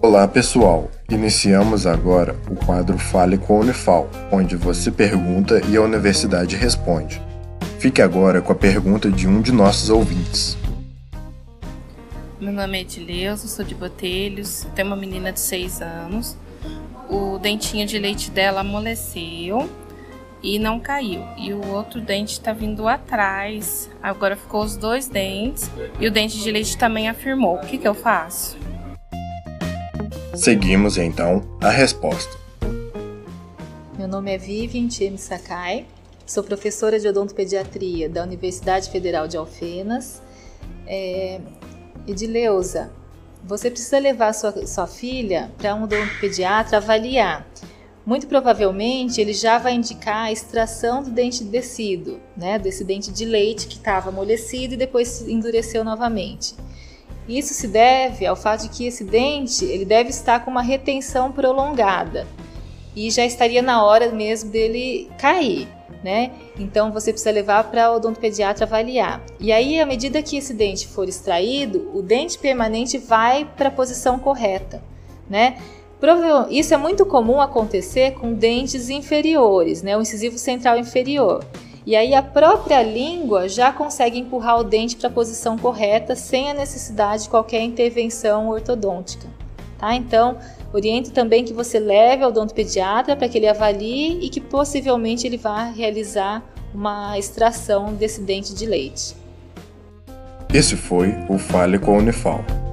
Olá pessoal, iniciamos agora o quadro Fale com a Unifal, onde você pergunta e a universidade responde. Fique agora com a pergunta de um de nossos ouvintes. Meu nome é Edileuza, sou de Botelhos, tenho uma menina de 6 anos. O dentinho de leite dela amoleceu e não caiu. E o outro dente está vindo atrás. Agora ficou os dois dentes e o dente de leite também afirmou. O que, que eu faço? Seguimos então a resposta. Meu nome é Vivian Tiem Sakai, sou professora de odontopediatria da Universidade Federal de Alfenas. É, Edileuza, você precisa levar sua, sua filha para um odontopediatra avaliar. Muito provavelmente ele já vai indicar a extração do dente descido, né, desse dente de leite que estava amolecido e depois endureceu novamente. Isso se deve ao fato de que esse dente ele deve estar com uma retenção prolongada e já estaria na hora mesmo dele cair, né? Então você precisa levar para o odontopediatra avaliar. E aí, à medida que esse dente for extraído, o dente permanente vai para a posição correta, né? Isso é muito comum acontecer com dentes inferiores, né? O incisivo central inferior. E aí a própria língua já consegue empurrar o dente para a posição correta sem a necessidade de qualquer intervenção ortodôntica. Tá? Então, oriento também que você leve ao odontopediatra para que ele avalie e que possivelmente ele vá realizar uma extração desse dente de leite. Esse foi o Fale com a Unifal.